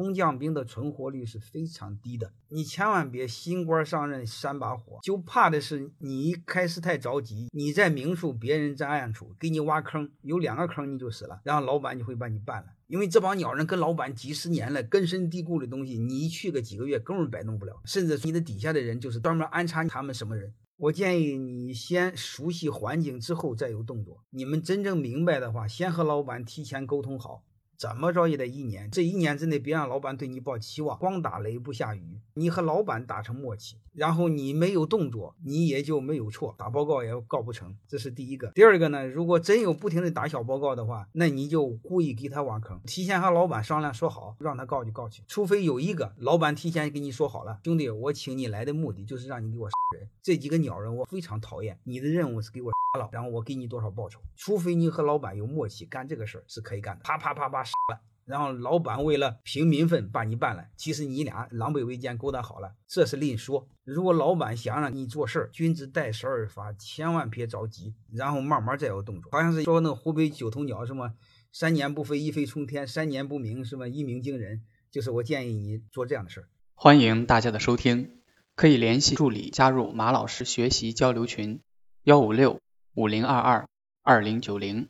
空降兵的存活率是非常低的。你千万别新官上任三把火，就怕的是你一开始太着急，你在明处，别人在暗处，给你挖坑，有两个坑你就死了，然后老板就会把你办了。因为这帮鸟人跟老板几十年了，根深蒂固的东西，你一去个几个月根本摆弄不了，甚至你的底下的人就是专门安插他们什么人。我建议你先熟悉环境之后再有动作。你们真正明白的话，先和老板提前沟通好。怎么着也得一年，这一年之内别让老板对你抱期望，光打雷不下雨。你和老板达成默契，然后你没有动作，你也就没有错，打报告也告不成。这是第一个。第二个呢，如果真有不停的打小报告的话，那你就故意给他挖坑，提前和老板商量说好，让他告就告去。除非有一个老板提前给你说好了，兄弟，我请你来的目的就是让你给我人。这几个鸟人我非常讨厌，你的任务是给我杀了，然后我给你多少报酬。除非你和老板有默契，干这个事儿是可以干的。啪啪啪啪。然后老板为了平民愤把你办了，其实你俩狼狈为奸勾搭好了，这是另说。如果老板想让你做事儿，君子带十而发，千万别着急，然后慢慢再有动作。好像是说那个湖北九头鸟什么三年不飞一飞冲天，三年不鸣什么一鸣惊人，就是我建议你做这样的事儿。欢迎大家的收听，可以联系助理加入马老师学习交流群：幺五六五零二二二零九零。